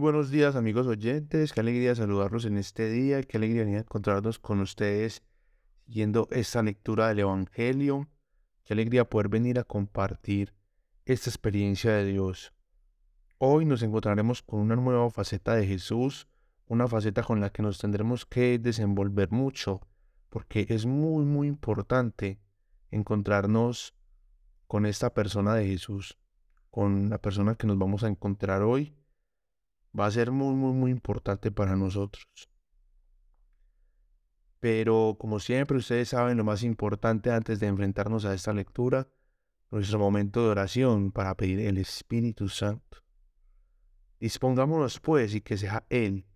buenos días amigos oyentes, qué alegría saludarlos en este día, qué alegría encontrarnos con ustedes siguiendo esta lectura del Evangelio, qué alegría poder venir a compartir esta experiencia de Dios. Hoy nos encontraremos con una nueva faceta de Jesús, una faceta con la que nos tendremos que desenvolver mucho, porque es muy, muy importante encontrarnos con esta persona de Jesús, con la persona que nos vamos a encontrar hoy va a ser muy, muy, muy importante para nosotros. Pero como siempre ustedes saben, lo más importante antes de enfrentarnos a esta lectura, nuestro momento de oración para pedir el Espíritu Santo. Dispongámonos pues y que sea Él,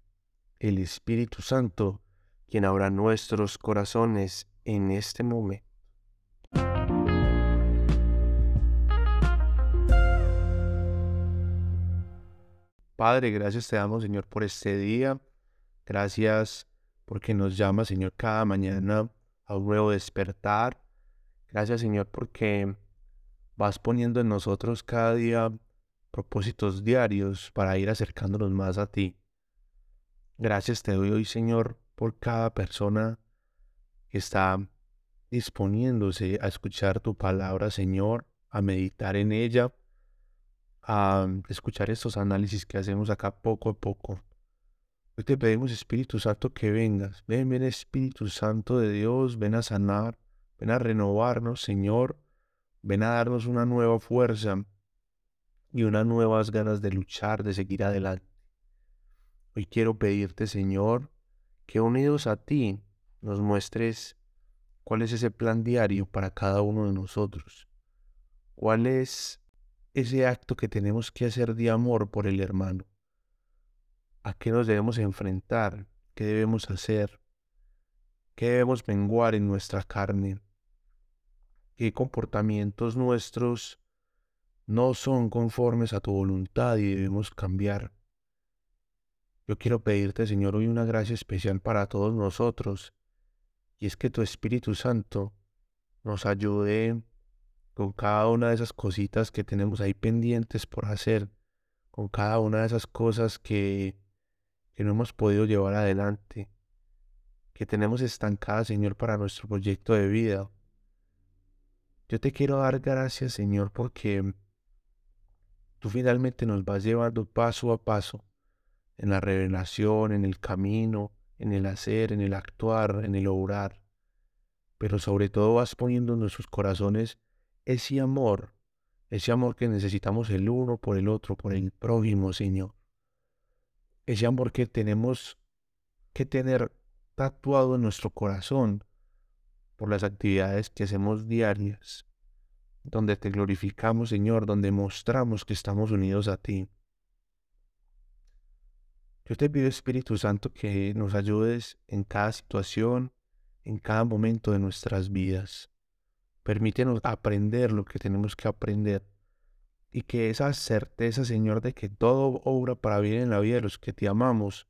el Espíritu Santo, quien abra nuestros corazones en este momento. Padre, gracias te damos, Señor, por este día. Gracias porque nos llama, Señor, cada mañana a un nuevo despertar. Gracias, Señor, porque vas poniendo en nosotros cada día propósitos diarios para ir acercándonos más a ti. Gracias te doy hoy, Señor, por cada persona que está disponiéndose a escuchar tu palabra, Señor, a meditar en ella a escuchar estos análisis que hacemos acá poco a poco. Hoy te pedimos, Espíritu Santo, que vengas. Ven, ven, Espíritu Santo de Dios, ven a sanar, ven a renovarnos, Señor. Ven a darnos una nueva fuerza y unas nuevas ganas de luchar, de seguir adelante. Hoy quiero pedirte, Señor, que unidos a ti nos muestres cuál es ese plan diario para cada uno de nosotros. ¿Cuál es ese acto que tenemos que hacer de amor por el hermano. ¿A qué nos debemos enfrentar? ¿Qué debemos hacer? ¿Qué debemos menguar en nuestra carne? ¿Qué comportamientos nuestros no son conformes a tu voluntad y debemos cambiar? Yo quiero pedirte, Señor, hoy una gracia especial para todos nosotros, y es que tu Espíritu Santo nos ayude con cada una de esas cositas que tenemos ahí pendientes por hacer, con cada una de esas cosas que, que no hemos podido llevar adelante, que tenemos estancadas, Señor, para nuestro proyecto de vida. Yo te quiero dar gracias, Señor, porque tú finalmente nos vas llevando paso a paso en la revelación, en el camino, en el hacer, en el actuar, en el obrar. Pero sobre todo vas poniendo en nuestros corazones ese amor, ese amor que necesitamos el uno por el otro, por el prójimo, Señor. Ese amor que tenemos que tener tatuado en nuestro corazón por las actividades que hacemos diarias, donde te glorificamos, Señor, donde mostramos que estamos unidos a ti. Yo te pido, Espíritu Santo, que nos ayudes en cada situación, en cada momento de nuestras vidas. Permítenos aprender lo que tenemos que aprender. Y que esa certeza, Señor, de que todo obra para bien en la vida de los que te amamos,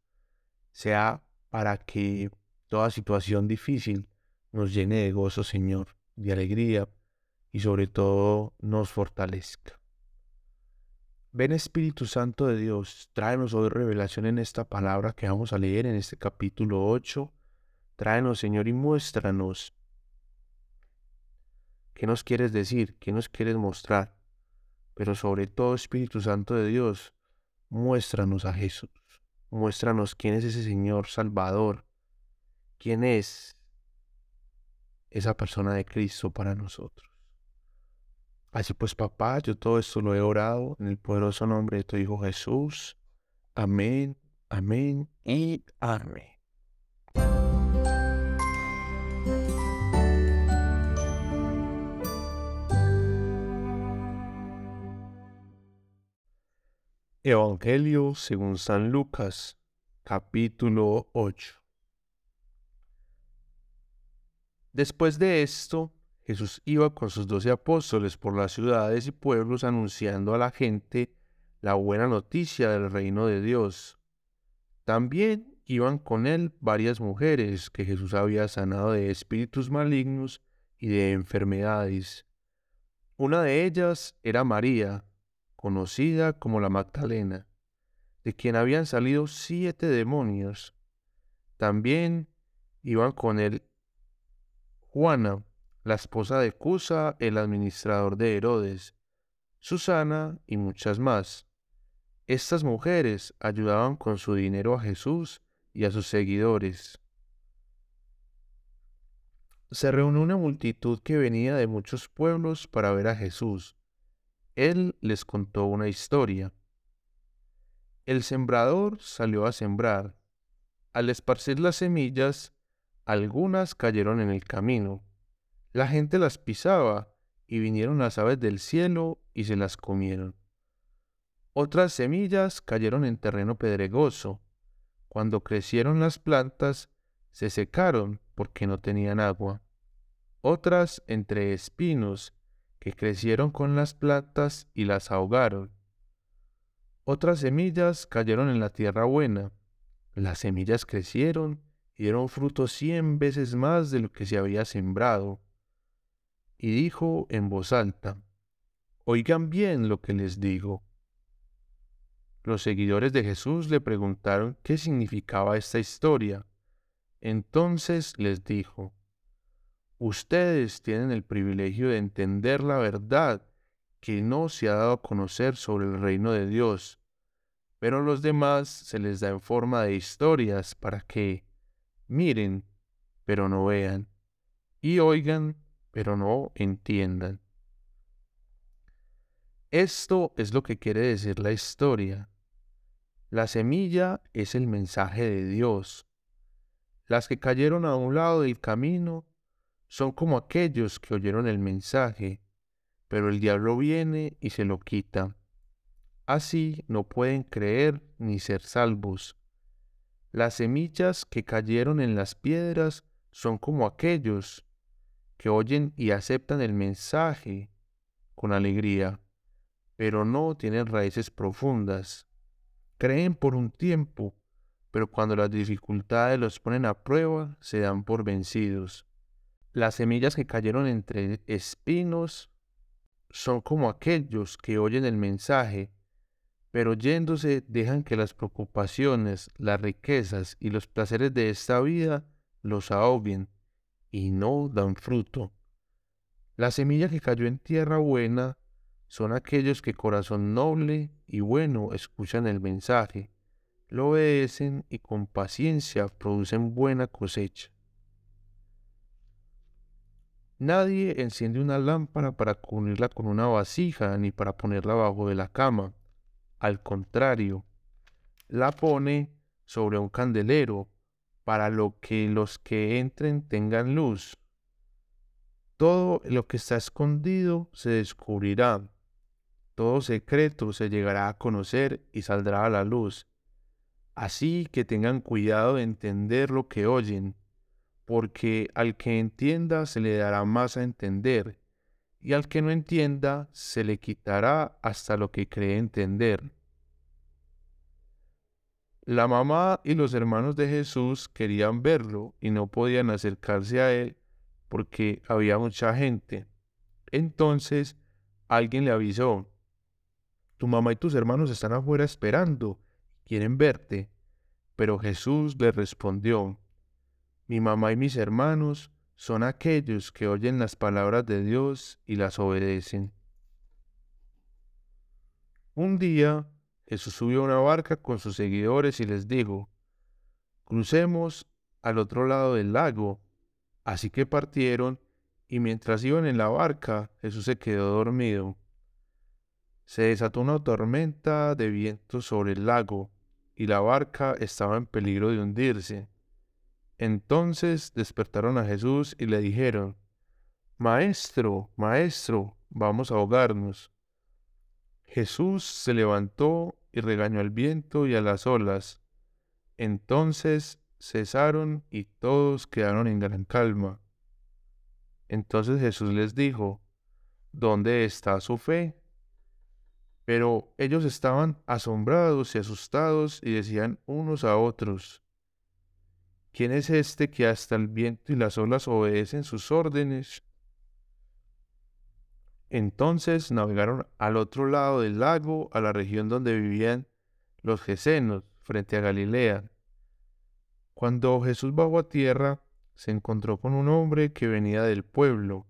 sea para que toda situación difícil nos llene de gozo, Señor, de alegría y sobre todo nos fortalezca. Ven Espíritu Santo de Dios, tráenos hoy revelación en esta palabra que vamos a leer en este capítulo 8. Tráenos, Señor, y muéstranos ¿Qué nos quieres decir? ¿Qué nos quieres mostrar? Pero sobre todo, Espíritu Santo de Dios, muéstranos a Jesús. Muéstranos quién es ese Señor Salvador. ¿Quién es esa persona de Cristo para nosotros? Así pues, papá, yo todo esto lo he orado en el poderoso nombre de tu Hijo Jesús. Amén, amén y amén. Evangelio según San Lucas, capítulo 8. Después de esto, Jesús iba con sus doce apóstoles por las ciudades y pueblos anunciando a la gente la buena noticia del reino de Dios. También iban con él varias mujeres que Jesús había sanado de espíritus malignos y de enfermedades. Una de ellas era María, conocida como la Magdalena, de quien habían salido siete demonios. También iban con él Juana, la esposa de Cusa, el administrador de Herodes, Susana y muchas más. Estas mujeres ayudaban con su dinero a Jesús y a sus seguidores. Se reunió una multitud que venía de muchos pueblos para ver a Jesús. Él les contó una historia. El sembrador salió a sembrar. Al esparcir las semillas, algunas cayeron en el camino. La gente las pisaba y vinieron las aves del cielo y se las comieron. Otras semillas cayeron en terreno pedregoso. Cuando crecieron las plantas, se secaron porque no tenían agua. Otras entre espinos que crecieron con las plantas y las ahogaron. Otras semillas cayeron en la tierra buena. Las semillas crecieron y dieron fruto cien veces más de lo que se había sembrado. Y dijo en voz alta, Oigan bien lo que les digo. Los seguidores de Jesús le preguntaron qué significaba esta historia. Entonces les dijo, Ustedes tienen el privilegio de entender la verdad que no se ha dado a conocer sobre el reino de Dios, pero a los demás se les da en forma de historias para que miren, pero no vean, y oigan, pero no entiendan. Esto es lo que quiere decir la historia. La semilla es el mensaje de Dios. Las que cayeron a un lado del camino son como aquellos que oyeron el mensaje, pero el diablo viene y se lo quita. Así no pueden creer ni ser salvos. Las semillas que cayeron en las piedras son como aquellos que oyen y aceptan el mensaje con alegría pero no tienen raíces profundas. Creen por un tiempo, pero cuando las dificultades los ponen a prueba, se dan por vencidos. Las semillas que cayeron entre espinos son como aquellos que oyen el mensaje, pero yéndose dejan que las preocupaciones, las riquezas y los placeres de esta vida los ahoguen y no dan fruto. La semilla que cayó en tierra buena son aquellos que corazón noble y bueno escuchan el mensaje, lo obedecen y con paciencia producen buena cosecha. Nadie enciende una lámpara para cubrirla con una vasija ni para ponerla abajo de la cama. Al contrario, la pone sobre un candelero para lo que los que entren tengan luz. Todo lo que está escondido se descubrirá todo secreto se llegará a conocer y saldrá a la luz. Así que tengan cuidado de entender lo que oyen, porque al que entienda se le dará más a entender, y al que no entienda se le quitará hasta lo que cree entender. La mamá y los hermanos de Jesús querían verlo y no podían acercarse a él porque había mucha gente. Entonces alguien le avisó, tu mamá y tus hermanos están afuera esperando, quieren verte. Pero Jesús le respondió, mi mamá y mis hermanos son aquellos que oyen las palabras de Dios y las obedecen. Un día Jesús subió a una barca con sus seguidores y les dijo, crucemos al otro lado del lago. Así que partieron y mientras iban en la barca Jesús se quedó dormido. Se desató una tormenta de viento sobre el lago y la barca estaba en peligro de hundirse. Entonces despertaron a Jesús y le dijeron, Maestro, Maestro, vamos a ahogarnos. Jesús se levantó y regañó al viento y a las olas. Entonces cesaron y todos quedaron en gran calma. Entonces Jesús les dijo, ¿Dónde está su fe? Pero ellos estaban asombrados y asustados y decían unos a otros, ¿quién es este que hasta el viento y las olas obedecen sus órdenes? Entonces navegaron al otro lado del lago, a la región donde vivían los Gesenos, frente a Galilea. Cuando Jesús bajó a tierra, se encontró con un hombre que venía del pueblo.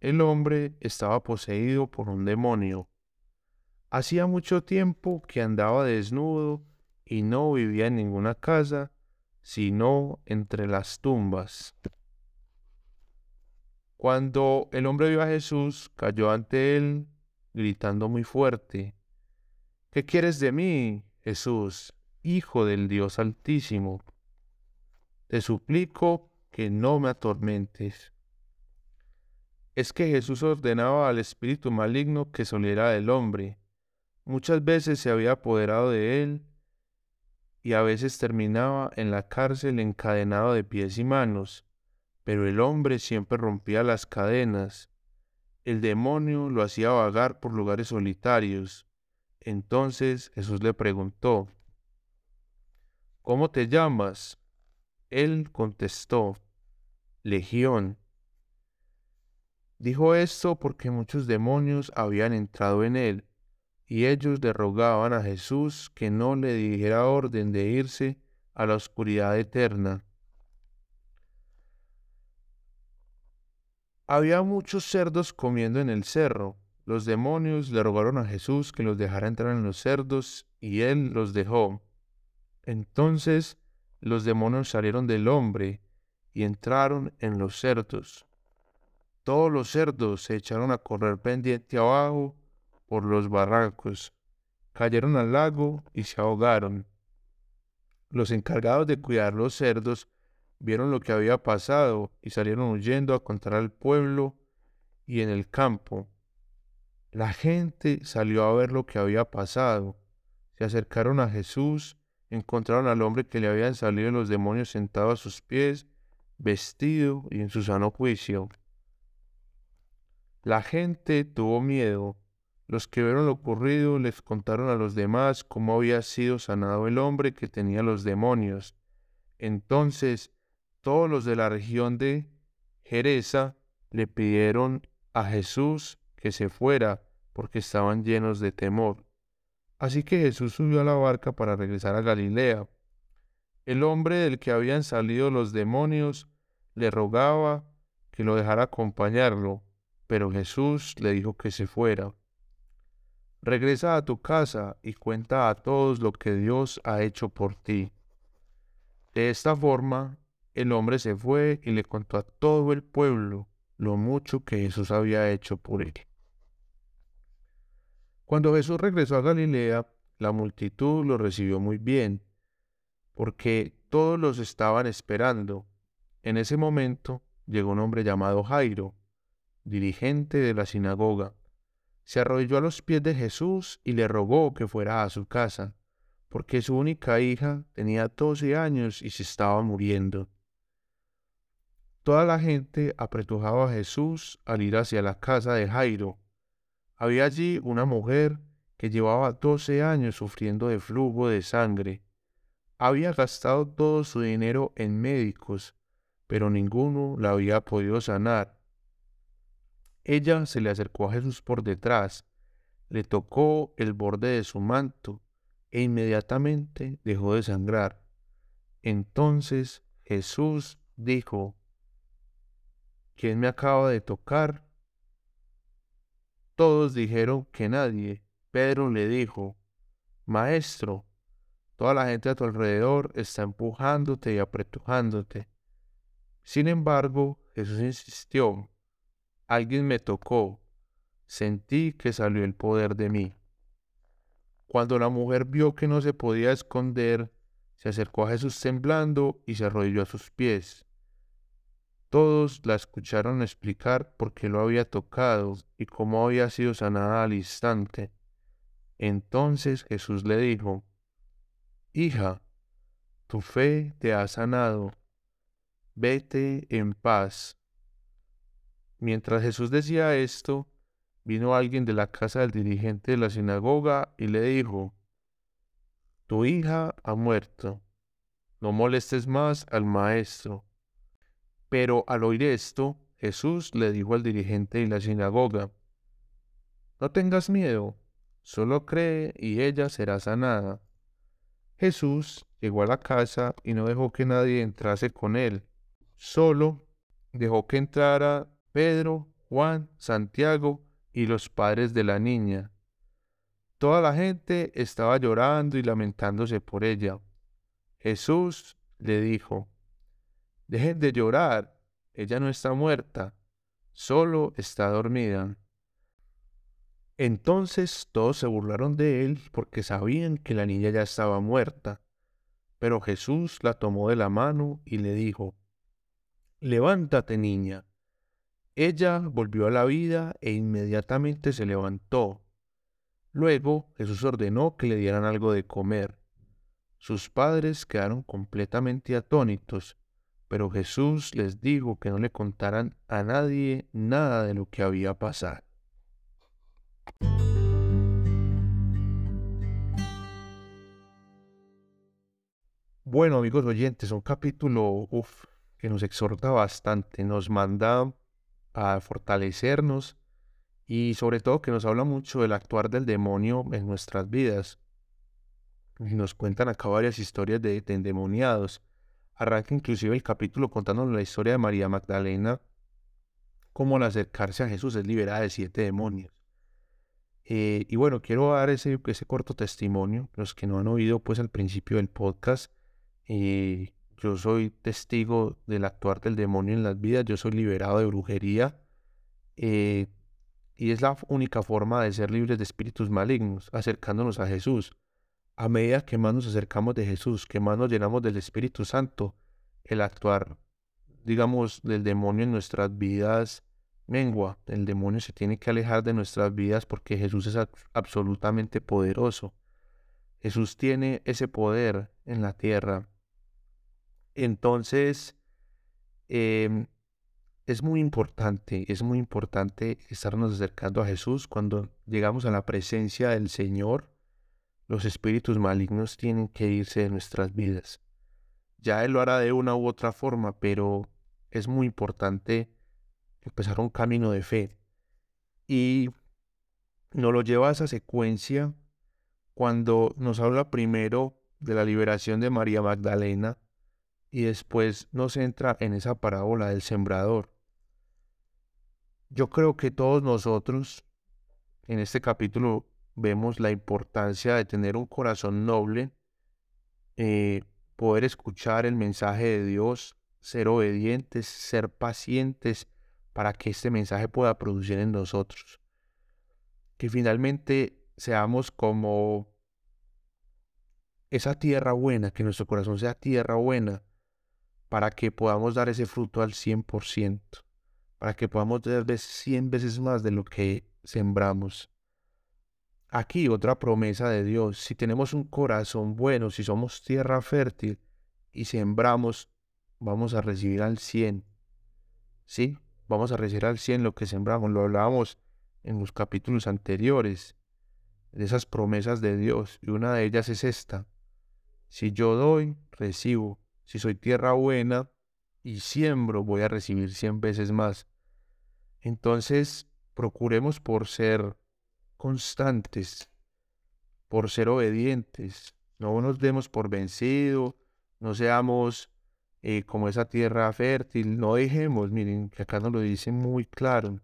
El hombre estaba poseído por un demonio. Hacía mucho tiempo que andaba desnudo y no vivía en ninguna casa, sino entre las tumbas. Cuando el hombre vio a Jesús, cayó ante él, gritando muy fuerte, ¿Qué quieres de mí, Jesús, Hijo del Dios Altísimo? Te suplico que no me atormentes. Es que Jesús ordenaba al espíritu maligno que soliera del hombre. Muchas veces se había apoderado de él y a veces terminaba en la cárcel encadenado de pies y manos, pero el hombre siempre rompía las cadenas. El demonio lo hacía vagar por lugares solitarios. Entonces Jesús le preguntó, ¿Cómo te llamas? Él contestó, Legión. Dijo esto porque muchos demonios habían entrado en él, y ellos le rogaban a Jesús que no le dijera orden de irse a la oscuridad eterna. Había muchos cerdos comiendo en el cerro. Los demonios le rogaron a Jesús que los dejara entrar en los cerdos, y él los dejó. Entonces los demonios salieron del hombre y entraron en los cerdos. Todos los cerdos se echaron a correr pendiente abajo por los barrancos, cayeron al lago y se ahogaron. Los encargados de cuidar los cerdos vieron lo que había pasado y salieron huyendo a contar al pueblo y en el campo. La gente salió a ver lo que había pasado. Se acercaron a Jesús encontraron al hombre que le habían salido los demonios sentado a sus pies, vestido y en su sano juicio. La gente tuvo miedo. Los que vieron lo ocurrido les contaron a los demás cómo había sido sanado el hombre que tenía los demonios. Entonces todos los de la región de Jereza le pidieron a Jesús que se fuera porque estaban llenos de temor. Así que Jesús subió a la barca para regresar a Galilea. El hombre del que habían salido los demonios le rogaba que lo dejara acompañarlo, pero Jesús le dijo que se fuera. Regresa a tu casa y cuenta a todos lo que Dios ha hecho por ti. De esta forma, el hombre se fue y le contó a todo el pueblo lo mucho que Jesús había hecho por él. Cuando Jesús regresó a Galilea, la multitud lo recibió muy bien, porque todos los estaban esperando. En ese momento llegó un hombre llamado Jairo, dirigente de la sinagoga. Se arrodilló a los pies de Jesús y le rogó que fuera a su casa, porque su única hija tenía doce años y se estaba muriendo. Toda la gente apretujaba a Jesús al ir hacia la casa de Jairo, había allí una mujer que llevaba doce años sufriendo de flujo de sangre. Había gastado todo su dinero en médicos, pero ninguno la había podido sanar. Ella se le acercó a Jesús por detrás, le tocó el borde de su manto e inmediatamente dejó de sangrar. Entonces Jesús dijo, ¿quién me acaba de tocar? Todos dijeron que nadie. Pedro le dijo, Maestro, toda la gente a tu alrededor está empujándote y apretujándote. Sin embargo, Jesús insistió, alguien me tocó, sentí que salió el poder de mí. Cuando la mujer vio que no se podía esconder, se acercó a Jesús temblando y se arrodilló a sus pies. Todos la escucharon explicar por qué lo había tocado y cómo había sido sanada al instante. Entonces Jesús le dijo, Hija, tu fe te ha sanado, vete en paz. Mientras Jesús decía esto, vino alguien de la casa del dirigente de la sinagoga y le dijo, Tu hija ha muerto, no molestes más al maestro. Pero al oír esto, Jesús le dijo al dirigente de la sinagoga, No tengas miedo, solo cree y ella será sanada. Jesús llegó a la casa y no dejó que nadie entrase con él. Solo dejó que entrara Pedro, Juan, Santiago y los padres de la niña. Toda la gente estaba llorando y lamentándose por ella. Jesús le dijo, Dejen de llorar, ella no está muerta, solo está dormida. Entonces todos se burlaron de él porque sabían que la niña ya estaba muerta. Pero Jesús la tomó de la mano y le dijo, Levántate niña. Ella volvió a la vida e inmediatamente se levantó. Luego Jesús ordenó que le dieran algo de comer. Sus padres quedaron completamente atónitos, pero Jesús les dijo que no le contaran a nadie nada de lo que había pasado. Bueno, amigos oyentes, un capítulo que nos exhorta bastante, nos manda a fortalecernos y sobre todo que nos habla mucho del actuar del demonio en nuestras vidas. Nos cuentan acá varias historias de, endemoniados. Arranca inclusive el capítulo contándonos la historia de María Magdalena, cómo al acercarse a Jesús es liberada de siete demonios. Eh, y bueno, quiero dar ese, ese corto testimonio, los que no han oído pues al principio del podcast, y yo soy testigo del actuar del demonio en las vidas, yo soy liberado de brujería eh, y es la única forma de ser libres de espíritus malignos, acercándonos a Jesús. A medida que más nos acercamos de Jesús, que más nos llenamos del Espíritu Santo, el actuar, digamos, del demonio en nuestras vidas mengua. El demonio se tiene que alejar de nuestras vidas porque Jesús es absolutamente poderoso. Jesús tiene ese poder en la tierra entonces, em, es muy importante, es muy importante estarnos acercando a Jesús cuando llegamos a la presencia del Señor. Los espíritus malignos tienen que irse de nuestras vidas. Ya Él lo hará de una u otra forma, pero es muy importante empezar un camino de fe. Y nos lo lleva a esa secuencia cuando nos habla primero de la liberación de María Magdalena y después nos entra en esa parábola del sembrador. Yo creo que todos nosotros en este capítulo vemos la importancia de tener un corazón noble, eh, poder escuchar el mensaje de Dios, ser obedientes, ser pacientes para que este mensaje pueda producir en nosotros. Que finalmente seamos como esa tierra buena, que nuestro corazón sea tierra buena, para que podamos dar ese fruto al 100%, para que podamos dar 100 veces más de lo que sembramos. Aquí otra promesa de Dios, si tenemos un corazón bueno, si somos tierra fértil y sembramos, vamos a recibir al 100. ¿Sí? Vamos a recibir al 100 lo que sembramos, lo hablábamos en los capítulos anteriores, de esas promesas de Dios, y una de ellas es esta. Si yo doy, recibo. Si soy tierra buena y siembro, voy a recibir cien veces más. Entonces, procuremos por ser constantes, por ser obedientes. No nos demos por vencido, no seamos eh, como esa tierra fértil, no dejemos, miren, que acá nos lo dice muy claro,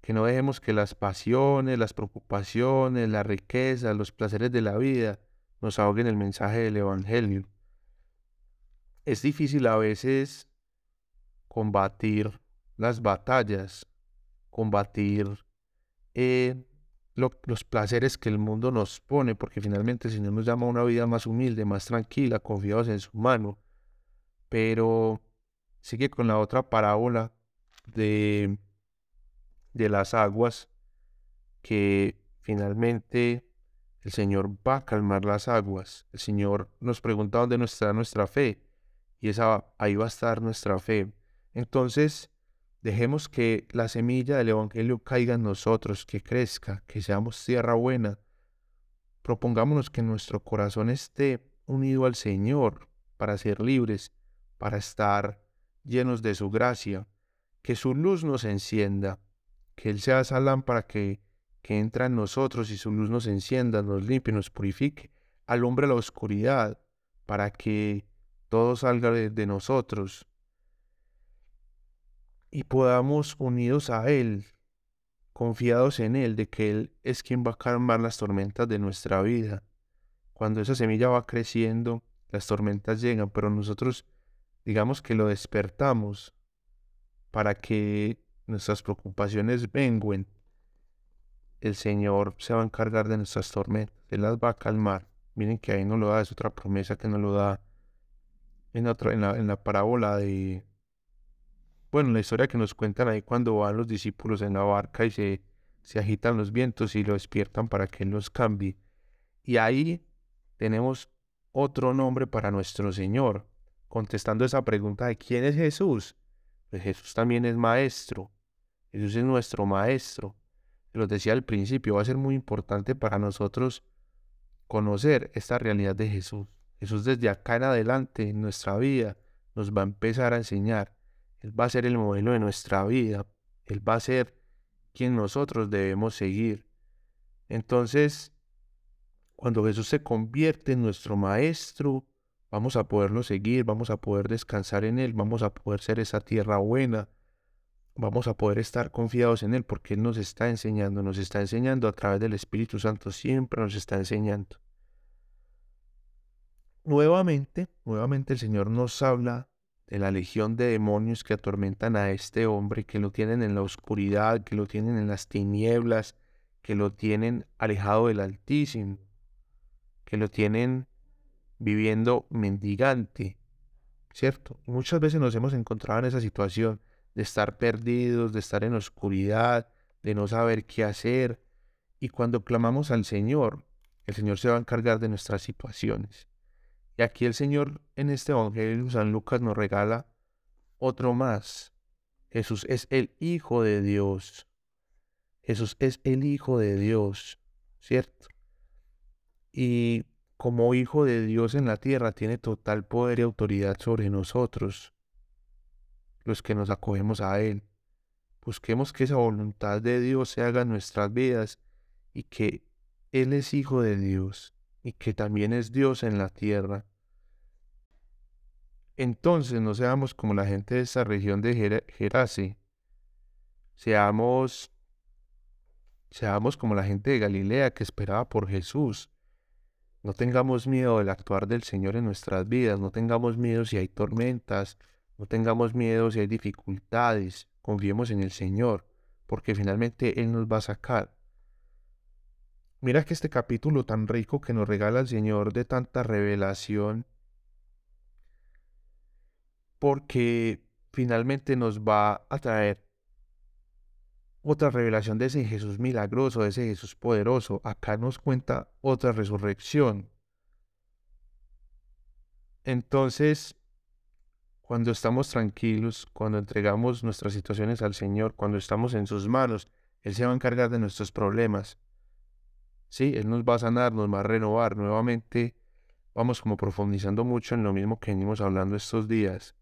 que no dejemos que las pasiones, las preocupaciones, la riqueza, los placeres de la vida nos ahoguen el mensaje del Evangelio es difícil a veces combatir las batallas, combatir eh, los placeres que el mundo nos pone, porque finalmente el Señor nos llama a una vida más humilde, más tranquila, confiados en su mano. Pero sigue con la otra parábola de, de las aguas, que finalmente el Señor va a calmar las aguas. El Señor nos pregunta dónde está nuestra fe y esa, ahí va a estar nuestra fe. Entonces, dejemos que la semilla del Evangelio caiga en nosotros, que crezca, que seamos tierra buena. Propongámonos que nuestro corazón esté unido al Señor para ser libres, para estar llenos de su gracia, que su luz nos encienda, que Él sea esa lámpara que, que entra en nosotros y su luz nos encienda, nos limpie, nos purifique, alumbre la oscuridad, para que todo salga de, nosotros y podamos unidos a Él, confiados en Él, de que Él es quien va a calmar las tormentas de nuestra vida. Cuando esa semilla va creciendo, las tormentas llegan, pero nosotros digamos que lo despertamos para que nuestras preocupaciones venguen. El Señor se va a encargar de nuestras tormentas, Él las va a calmar. Miren que ahí no lo da, es otra promesa que no lo da en, la parábola de, bueno, la historia que nos cuentan ahí cuando van los discípulos en la barca y se, se agitan los vientos y lo despiertan para que Él los cambie. Y ahí tenemos otro nombre para nuestro Señor, contestando esa pregunta de quién es Jesús. Pues Jesús también es maestro. Jesús es nuestro maestro. Lo decía al principio, va a ser muy importante para nosotros conocer esta realidad de Jesús. Jesús desde acá en adelante en nuestra vida nos va a empezar a enseñar. Él va a ser el modelo de nuestra vida. Él va a ser quien nosotros debemos seguir. Entonces, cuando Jesús se convierte en nuestro maestro, vamos a poderlo seguir, vamos a poder descansar en Él, vamos a poder ser esa tierra buena, vamos a poder estar confiados en Él porque Él nos está enseñando, nos está enseñando a través del Espíritu Santo, siempre nos está enseñando. Nuevamente, nuevamente el Señor nos habla de la legión de demonios que atormentan a este hombre, que lo tienen en la oscuridad, que lo tienen en las tinieblas, que lo tienen alejado del Altísimo, que lo tienen viviendo mendigante, ¿cierto? Muchas veces nos hemos encontrado en esa situación de estar perdidos, de estar en oscuridad, de no saber qué hacer. Y cuando clamamos al Señor, el Señor se va a encargar de nuestras situaciones. Y aquí el Señor en este Evangelio San Lucas nos regala otro más. Jesús es el Hijo de Dios. Jesús es el Hijo de Dios, ¿cierto? Y como Hijo de Dios en la tierra tiene total poder y autoridad sobre nosotros, los que nos acogemos a Él. Busquemos que esa voluntad de Dios se haga en nuestras vidas y que Él es Hijo de Dios y que también es Dios en la tierra. Entonces no seamos como la gente de esa región de Gerase, seamos, seamos como la gente de Galilea que esperaba por Jesús. No tengamos miedo del actuar del Señor en nuestras vidas, no tengamos miedo si hay tormentas, no tengamos miedo si hay dificultades, confiemos en el Señor, porque finalmente Él nos va a sacar. Mira que este capítulo tan rico que nos regala el Señor de tanta revelación, porque finalmente nos va a traer otra revelación de ese Jesús milagroso, de ese Jesús poderoso. Acá nos cuenta otra resurrección. Entonces, cuando estamos tranquilos, cuando entregamos nuestras situaciones al Señor, cuando estamos en sus manos, Él se va a encargar de nuestros problemas. Sí, Él nos va a sanar, nos va a renovar. Nuevamente vamos como profundizando mucho en lo mismo que venimos hablando estos días.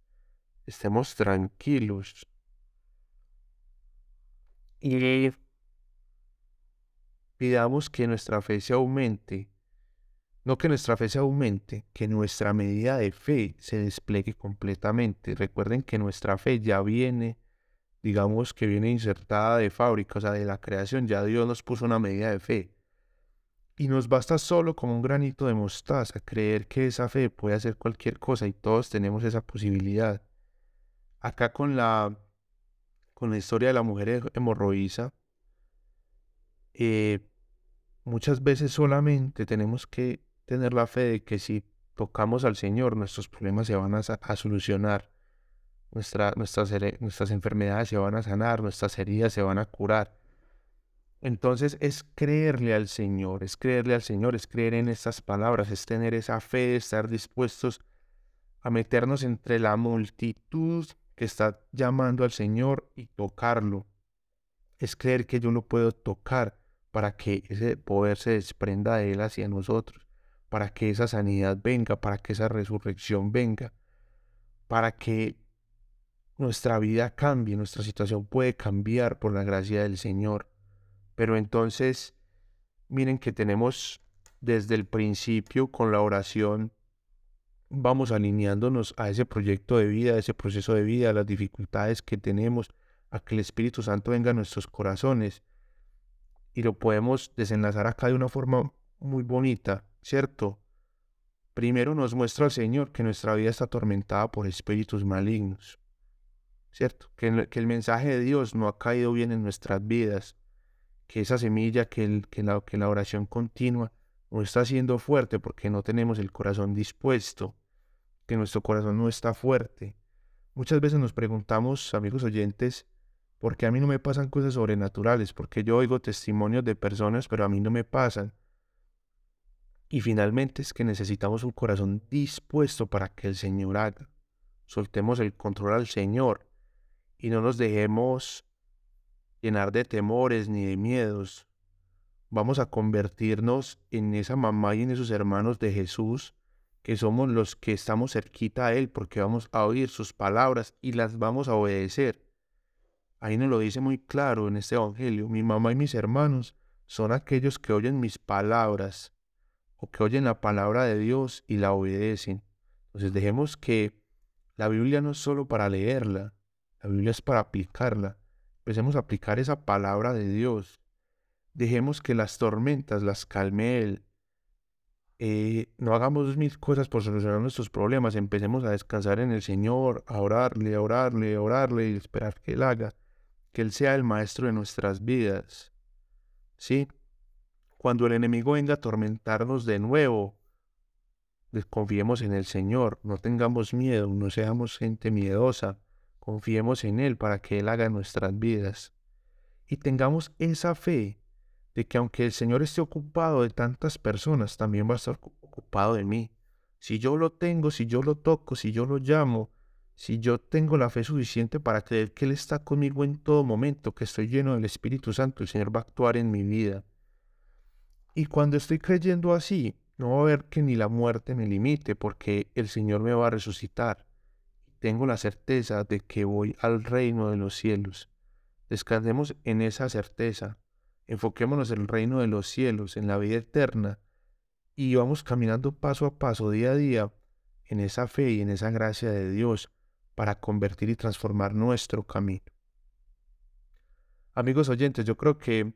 Estemos tranquilos. Y pidamos que nuestra fe se aumente. No que nuestra fe se aumente, que nuestra medida de fe se despliegue completamente. Recuerden que nuestra fe ya viene, digamos que viene insertada de fábrica, o sea, de la creación. Ya Dios nos puso una medida de fe. Y nos basta solo como un granito de mostaza creer que esa fe puede hacer cualquier cosa y todos tenemos esa posibilidad. Acá con la, con la historia de la mujer hemorroísa, eh, muchas veces solamente tenemos que tener la fe de que si tocamos al Señor, nuestros problemas se van a, solucionar, nuestras, nuestras enfermedades se van a sanar, nuestras heridas se van a curar. Entonces es creerle al Señor, es creerle al Señor, es creer en estas palabras, es tener esa fe, estar dispuestos a meternos entre la multitud que está llamando al Señor y tocarlo. Es creer que yo lo puedo tocar para que ese poder se desprenda de Él hacia nosotros, para que esa sanidad venga, para que esa resurrección venga, para que nuestra vida cambie, nuestra situación puede cambiar por la gracia del Señor. Pero entonces, miren que tenemos desde el principio con la oración vamos alineándonos a ese proyecto de vida, a ese proceso de vida, a las dificultades que tenemos, a que el Espíritu Santo venga a nuestros corazones. Y lo podemos desenlazar acá de una forma muy bonita, ¿cierto? Primero nos muestra el Señor que nuestra vida está atormentada por espíritus malignos, ¿cierto? Que, el mensaje de Dios no ha caído bien en nuestras vidas, que esa semilla, que, que, la, que la oración continua no está siendo fuerte porque no tenemos el corazón dispuesto, que nuestro corazón no está fuerte. Muchas veces nos preguntamos, amigos oyentes, ¿por qué a mí no me pasan cosas sobrenaturales? Porque yo oigo testimonios de personas, pero a mí no me pasan. Y finalmente es que necesitamos un corazón dispuesto para que el Señor haga. Soltemos el control al Señor y no nos dejemos llenar de temores ni de miedos. Vamos a convertirnos en esa mamá y en esos hermanos de Jesús, que somos los que estamos cerquita a Él, porque vamos a oír sus palabras y las vamos a obedecer. Ahí nos lo dice muy claro en este Evangelio. Mi mamá y mis hermanos son aquellos que oyen mis palabras o que oyen la palabra de Dios y la obedecen. Entonces dejemos que la Biblia no es solo para leerla, la Biblia es para aplicarla. Empecemos a aplicar esa palabra de Dios. Dejemos que las tormentas las calme Él. Eh, no hagamos mil cosas por solucionar nuestros problemas. Empecemos a descansar en el Señor, a orarle, a orarle, a orarle y esperar que Él haga. Que Él sea el maestro de nuestras vidas. ¿Sí? Cuando el enemigo venga a atormentarnos de nuevo, desconfiemos en el Señor, no tengamos miedo, no seamos gente miedosa, confiemos en Él para que Él haga nuestras vidas. Y tengamos esa fe de que aunque el Señor esté ocupado de tantas personas, también va a estar ocupado de mí. Si yo lo tengo, si yo lo toco, si yo lo llamo, si yo tengo la fe suficiente para creer que Él está conmigo en todo momento, que estoy lleno del Espíritu Santo, el Señor va a actuar en mi vida. Y cuando estoy creyendo así, no va a haber que ni la muerte me limite, porque el Señor me va a resucitar. Tengo la certeza de que voy al reino de los cielos. Descansemos en esa certeza. Enfoquémonos en el reino de los cielos, en la vida eterna, y vamos caminando paso a paso, día a día, en esa fe y en esa gracia de Dios para convertir y transformar nuestro camino. Amigos oyentes, yo creo que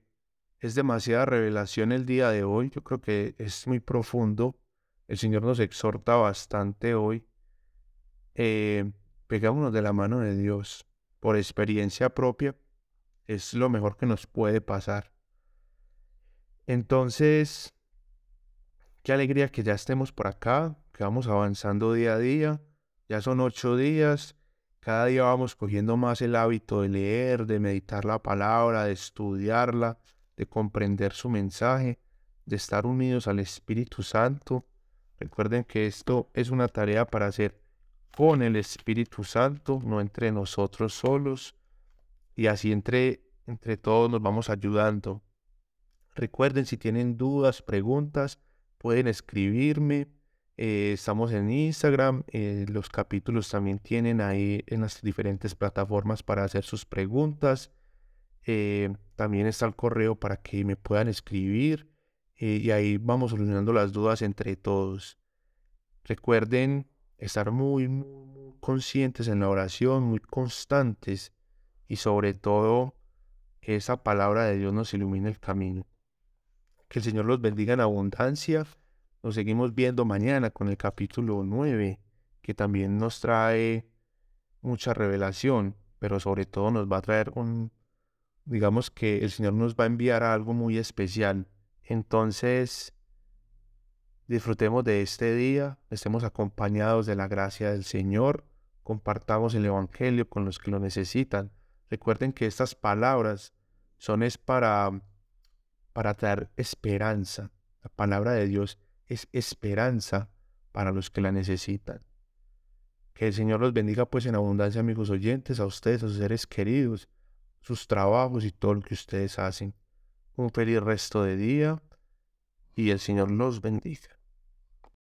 es demasiada revelación el día de hoy. Yo creo que es muy profundo. El Señor nos exhorta bastante hoy. Eh, pegámonos de la mano de Dios. Por experiencia propia, es lo mejor que nos puede pasar. Entonces, qué alegría que ya estemos por acá, que vamos avanzando día a día. Ya son ocho días. Cada día vamos cogiendo más el hábito de leer, de meditar la palabra, de estudiarla de comprender su mensaje, de estar unidos al Espíritu Santo. Recuerden que esto es una tarea para hacer con el Espíritu Santo, no entre nosotros solos. Y así entre, entre todos nos vamos ayudando. Recuerden, si tienen dudas, preguntas, pueden escribirme. Eh, estamos en Instagram. Eh, los capítulos también tienen ahí en las diferentes plataformas para hacer sus preguntas. Eh, también está el correo para que me puedan escribir y ahí vamos solucionando las dudas entre todos. Recuerden estar muy, muy, conscientes en la oración, muy constantes y sobre todo que esa palabra de Dios nos ilumine el camino. Que el Señor los bendiga en abundancia. Nos seguimos viendo mañana con el capítulo 9, que también nos trae mucha revelación, pero sobre todo nos va a traer un digamos que el Señor nos va a enviar algo muy especial. Entonces, disfrutemos de este día, estemos acompañados de la gracia del Señor, compartamos el Evangelio con los que lo necesitan. Recuerden que estas palabras son es para, para traer esperanza. La palabra de Dios es esperanza para los que la necesitan. Que el Señor los bendiga pues en abundancia, amigos oyentes, a ustedes, a sus seres queridos sus trabajos y todo lo que ustedes hacen. Un feliz resto de día y el Señor los bendiga.